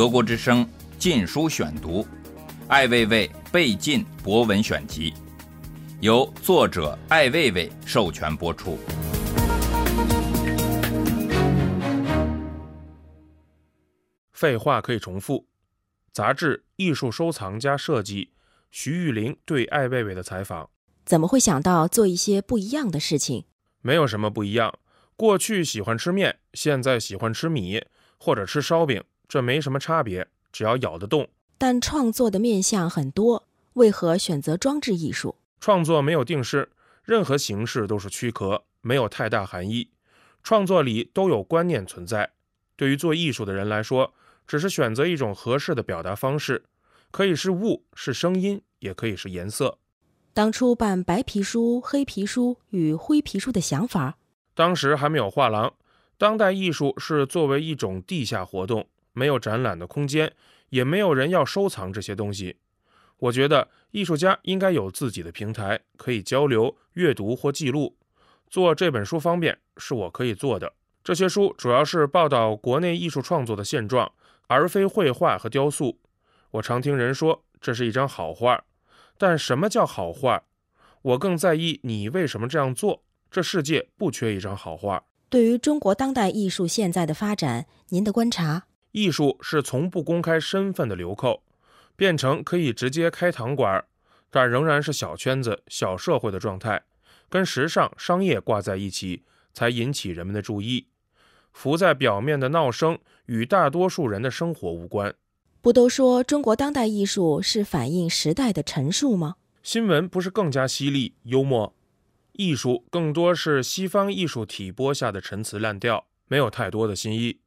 德国之声《禁书选读》，艾未未被禁博文选集，由作者艾未未授权播出。废话可以重复。杂志艺术收藏家设计，徐玉玲对艾未未的采访。怎么会想到做一些不一样的事情？没有什么不一样。过去喜欢吃面，现在喜欢吃米或者吃烧饼，这没什么差别，只要咬得动。但创作的面向很多，为何选择装置艺术？创作没有定式，任何形式都是躯壳，没有太大含义。创作里都有观念存在。对于做艺术的人来说，只是选择一种合适的表达方式，可以是物，是声音，也可以是颜色。当初办白皮书、黑皮书与灰皮书的想法。当时还没有画廊，当代艺术是作为一种地下活动，没有展览的空间，也没有人要收藏这些东西。我觉得艺术家应该有自己的平台，可以交流、阅读或记录。做这本书方便，是我可以做的。这些书主要是报道国内艺术创作的现状，而非绘画和雕塑。我常听人说这是一张好画，但什么叫好画？我更在意你为什么这样做。这世界不缺一张好画。对于中国当代艺术现在的发展，您的观察？艺术是从不公开身份的流寇，变成可以直接开堂馆，但仍然是小圈子、小社会的状态，跟时尚、商业挂在一起，才引起人们的注意。浮在表面的闹声与大多数人的生活无关。不都说中国当代艺术是反映时代的陈述吗？新闻不是更加犀利、幽默？艺术更多是西方艺术体拨下的陈词滥调，没有太多的新意。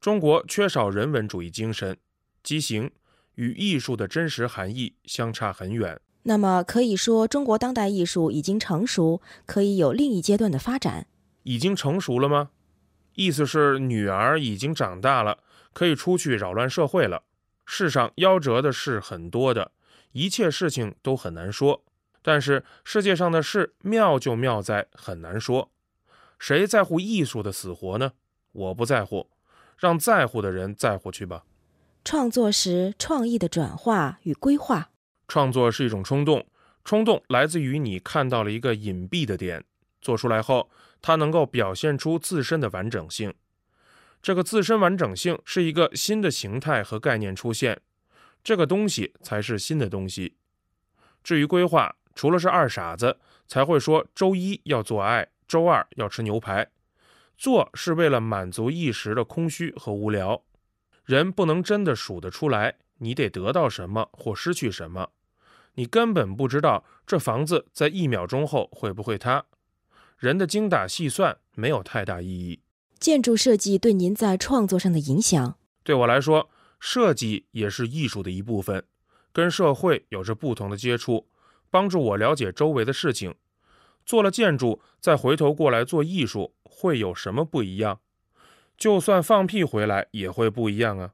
中国缺少人文主义精神，畸形与艺术的真实含义相差很远。那么可以说，中国当代艺术已经成熟，可以有另一阶段的发展。已经成熟了吗？意思是女儿已经长大了，可以出去扰乱社会了。世上夭折的事很多的，一切事情都很难说。但是世界上的事妙就妙在很难说，谁在乎艺术的死活呢？我不在乎，让在乎的人在乎去吧。创作时创意的转化与规划，创作是一种冲动，冲动来自于你看到了一个隐蔽的点，做出来后，它能够表现出自身的完整性。这个自身完整性是一个新的形态和概念出现，这个东西才是新的东西。至于规划。除了是二傻子才会说周一要做爱，周二要吃牛排，做是为了满足一时的空虚和无聊。人不能真的数得出来，你得得到什么或失去什么，你根本不知道这房子在一秒钟后会不会塌。人的精打细算没有太大意义。建筑设计对您在创作上的影响，对我来说，设计也是艺术的一部分，跟社会有着不同的接触。帮助我了解周围的事情，做了建筑，再回头过来做艺术，会有什么不一样？就算放屁回来也会不一样啊！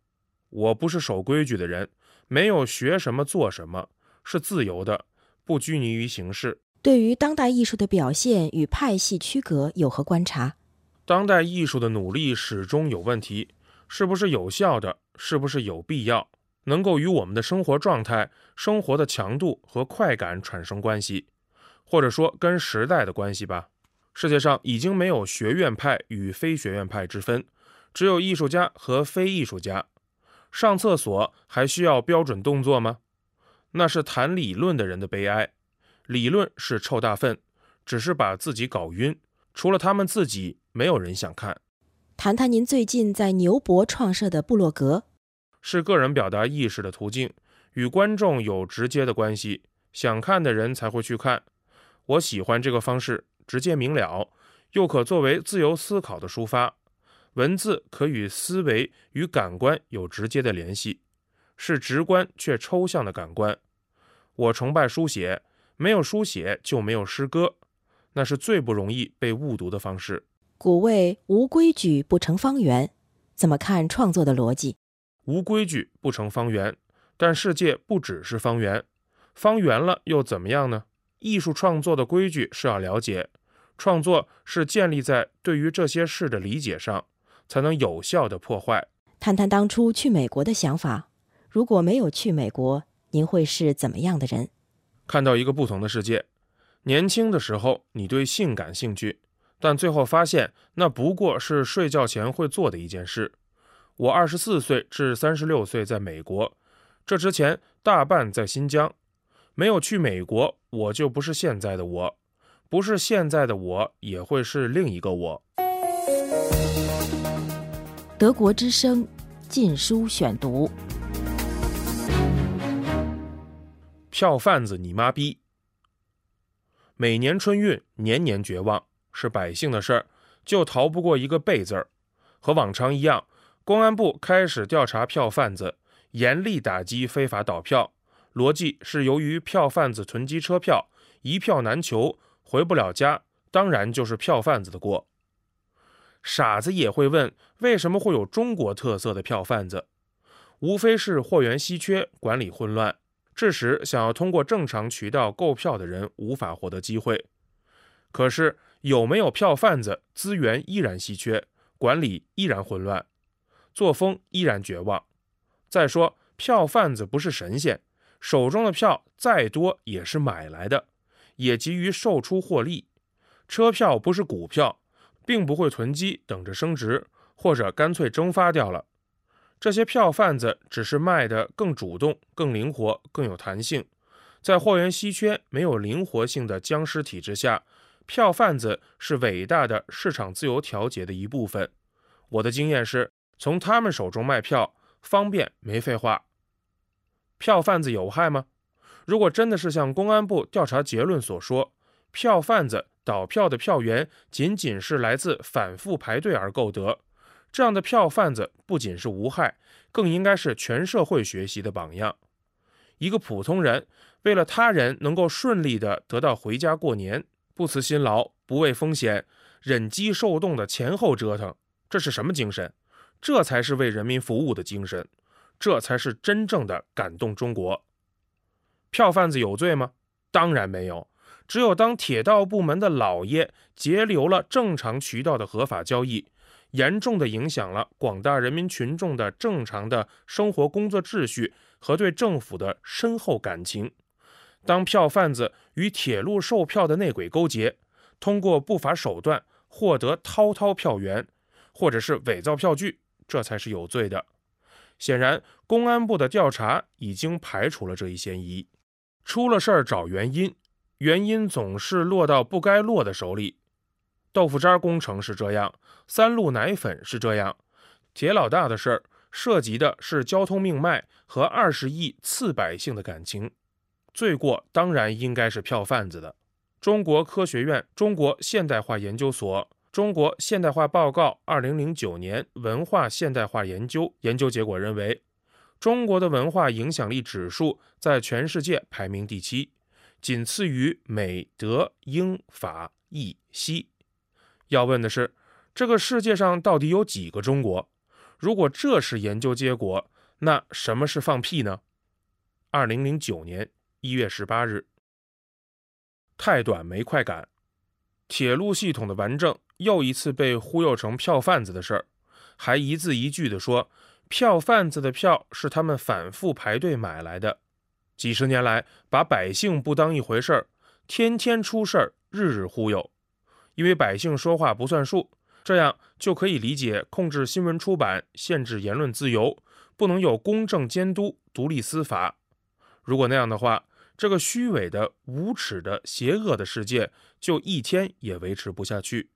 我不是守规矩的人，没有学什么做什么，是自由的，不拘泥于形式。对于当代艺术的表现与派系区隔有何观察？当代艺术的努力始终有问题，是不是有效的？是不是有必要？能够与我们的生活状态、生活的强度和快感产生关系，或者说跟时代的关系吧。世界上已经没有学院派与非学院派之分，只有艺术家和非艺术家。上厕所还需要标准动作吗？那是谈理论的人的悲哀。理论是臭大粪，只是把自己搞晕。除了他们自己，没有人想看。谈谈您最近在牛博创设的部落格。是个人表达意识的途径，与观众有直接的关系，想看的人才会去看。我喜欢这个方式，直接明了，又可作为自由思考的抒发。文字可与思维与感官有直接的联系，是直观却抽象的感官。我崇拜书写，没有书写就没有诗歌，那是最不容易被误读的方式。古谓无规矩不成方圆，怎么看创作的逻辑？无规矩不成方圆，但世界不只是方圆，方圆了又怎么样呢？艺术创作的规矩是要了解，创作是建立在对于这些事的理解上，才能有效的破坏。谈谈当初去美国的想法。如果没有去美国，您会是怎么样的人？看到一个不同的世界。年轻的时候，你对性感兴趣，但最后发现那不过是睡觉前会做的一件事。我二十四岁至三十六岁在美国，这之前大半在新疆。没有去美国，我就不是现在的我，不是现在的我，也会是另一个我。德国之声，禁书选读。票贩子，你妈逼！每年春运，年年绝望，是百姓的事儿，就逃不过一个“背”字儿。和往常一样，公安部开始调查票贩子，严厉打击非法倒票。逻辑是由于票贩子囤积车票，一票难求，回不了家，当然就是票贩子的锅。傻子也会问，为什么会有中国特色的票贩子？无非是货源稀缺，管理混乱。致使想要通过正常渠道购票的人无法获得机会。可是有没有票贩子，资源依然稀缺，管理依然混乱，作风依然绝望。再说，票贩子不是神仙，手中的票再多也是买来的，也急于售出获利。车票不是股票，并不会囤积等着升值，或者干脆蒸发掉了。这些票贩子只是卖的更主动、更灵活、更有弹性。在货源稀缺、没有灵活性的僵尸体制下，票贩子是伟大的市场自由调节的一部分。我的经验是，从他们手中卖票方便，没废话。票贩子有害吗？如果真的是像公安部调查结论所说，票贩子倒票的票源仅仅是来自反复排队而购得。这样的票贩子不仅是无害，更应该是全社会学习的榜样。一个普通人为了他人能够顺利的得到回家过年，不辞辛劳，不畏风险，忍饥受冻的前后折腾，这是什么精神？这才是为人民服务的精神，这才是真正的感动中国。票贩子有罪吗？当然没有。只有当铁道部门的老爷截留了正常渠道的合法交易。严重的影响了广大人民群众的正常的生活工作秩序和对政府的深厚感情。当票贩子与铁路售票的内鬼勾结，通过不法手段获得滔滔票源，或者是伪造票据，这才是有罪的。显然，公安部的调查已经排除了这一嫌疑。出了事儿找原因，原因总是落到不该落的手里。豆腐渣工程是这样，三鹿奶粉是这样，铁老大的事儿涉及的是交通命脉和二十亿次百姓的感情，罪过当然应该是票贩子的。中国科学院中国现代化研究所《中国现代化报告》二零零九年文化现代化研究研究结果认为，中国的文化影响力指数在全世界排名第七，仅次于美、德、英、法、意、西。要问的是，这个世界上到底有几个中国？如果这是研究结果，那什么是放屁呢？二零零九年一月十八日，太短没快感，铁路系统的完整又一次被忽悠成票贩子的事儿，还一字一句地说，票贩子的票是他们反复排队买来的，几十年来把百姓不当一回事儿，天天出事儿，日日忽悠。因为百姓说话不算数，这样就可以理解控制新闻出版、限制言论自由，不能有公正监督、独立司法。如果那样的话，这个虚伪的、无耻的、邪恶的世界就一天也维持不下去。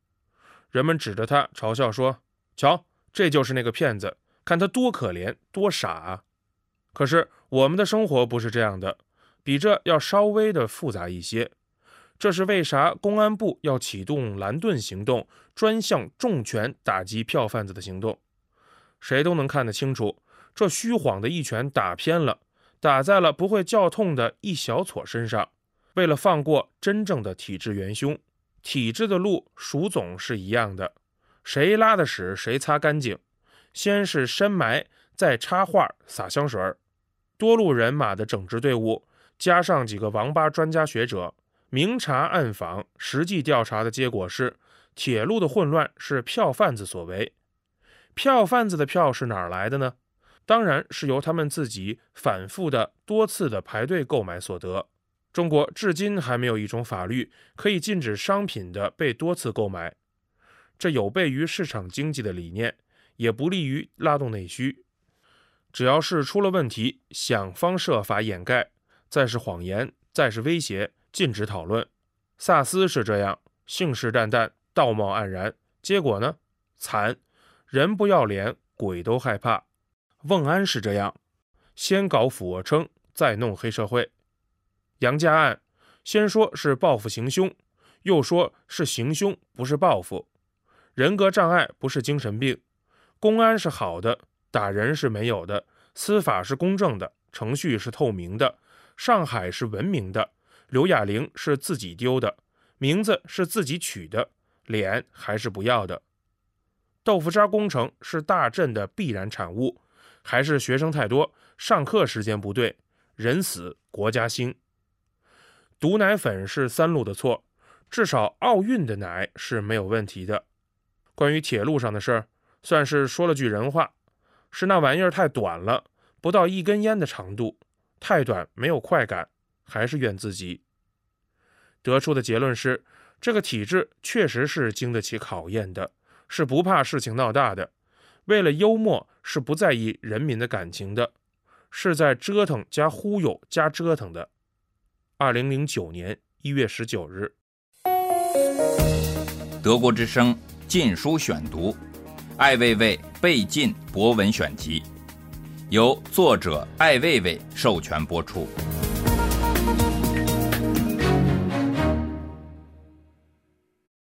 人们指着他嘲笑说：“瞧，这就是那个骗子，看他多可怜，多傻啊！”可是我们的生活不是这样的，比这要稍微的复杂一些。这是为啥？公安部要启动蓝盾行动，专项重拳打击票贩子的行动。谁都能看得清楚，这虚晃的一拳打偏了，打在了不会叫痛的一小撮身上。为了放过真正的体制元凶，体制的路鼠总是一样的，谁拉的屎谁擦干净。先是深埋，再插画撒香水儿，多路人马的整治队伍，加上几个王八专家学者。明察暗访，实际调查的结果是，铁路的混乱是票贩子所为。票贩子的票是哪儿来的呢？当然是由他们自己反复的、多次的排队购买所得。中国至今还没有一种法律可以禁止商品的被多次购买，这有悖于市场经济的理念，也不利于拉动内需。只要是出了问题，想方设法掩盖，再是谎言，再是威胁，禁止讨论。萨斯是这样，信誓旦旦，道貌岸然，结果呢，惨，人不要脸，鬼都害怕。瓮安是这样，先搞俯卧撑，再弄黑社会。杨家案，先说是报复行凶，又说是行凶不是报复，人格障碍不是精神病，公安是好的，打人是没有的，司法是公正的，程序是透明的，上海是文明的，刘亚玲是自己丢的，名字是自己取的，脸还是不要的。豆腐渣工程是大震的必然产物，还是学生太多，上课时间不对，人死国家兴。毒奶粉是三鹿的错，至少奥运的奶是没有问题的。关于铁路上的事儿，算是说了句人话，是那玩意儿太短了，不到一根烟的长度，太短没有快感，还是怨自己。得出的结论是，这个体制确实是经得起考验的，是不怕事情闹大的，为了幽默是不在意人民的感情的，是在折腾加忽悠加折腾的。二零零九年一月十九日，德国之声禁书选读，《艾未未被禁博文选集》，由作者艾未未授权播出。